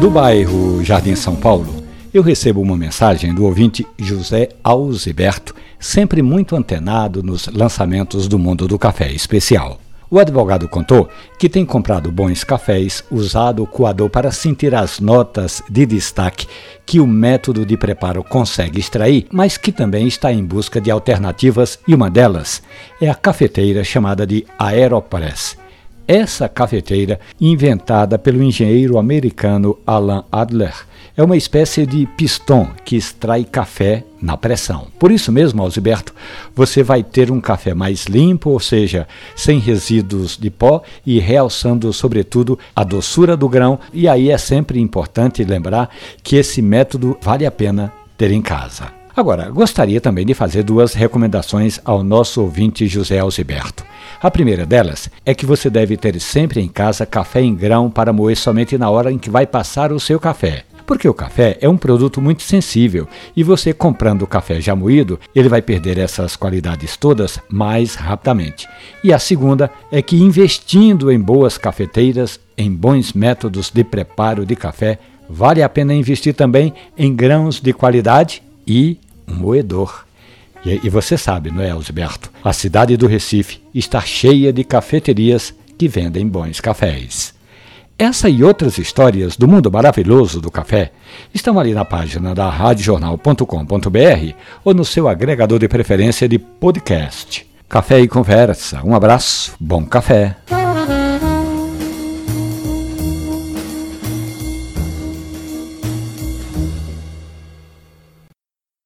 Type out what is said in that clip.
Do bairro Jardim São Paulo, eu recebo uma mensagem do ouvinte José Alziberto, sempre muito antenado nos lançamentos do mundo do café especial. O advogado contou que tem comprado bons cafés, usado o coador para sentir as notas de destaque que o método de preparo consegue extrair, mas que também está em busca de alternativas e uma delas é a cafeteira chamada de Aeropress. Essa cafeteira, inventada pelo engenheiro americano Alan Adler, é uma espécie de pistão que extrai café na pressão. Por isso mesmo, Alziberto, você vai ter um café mais limpo, ou seja, sem resíduos de pó e realçando, sobretudo, a doçura do grão. E aí é sempre importante lembrar que esse método vale a pena ter em casa. Agora, gostaria também de fazer duas recomendações ao nosso ouvinte José Alziberto. A primeira delas é que você deve ter sempre em casa café em grão para moer somente na hora em que vai passar o seu café. Porque o café é um produto muito sensível e você comprando o café já moído, ele vai perder essas qualidades todas mais rapidamente. E a segunda é que investindo em boas cafeteiras, em bons métodos de preparo de café, vale a pena investir também em grãos de qualidade e um moedor. E, e você sabe, não é? A cidade do Recife está cheia de cafeterias que vendem bons cafés. Essa e outras histórias do mundo maravilhoso do café estão ali na página da radiojornal.com.br ou no seu agregador de preferência de podcast. Café e conversa. Um abraço, bom café.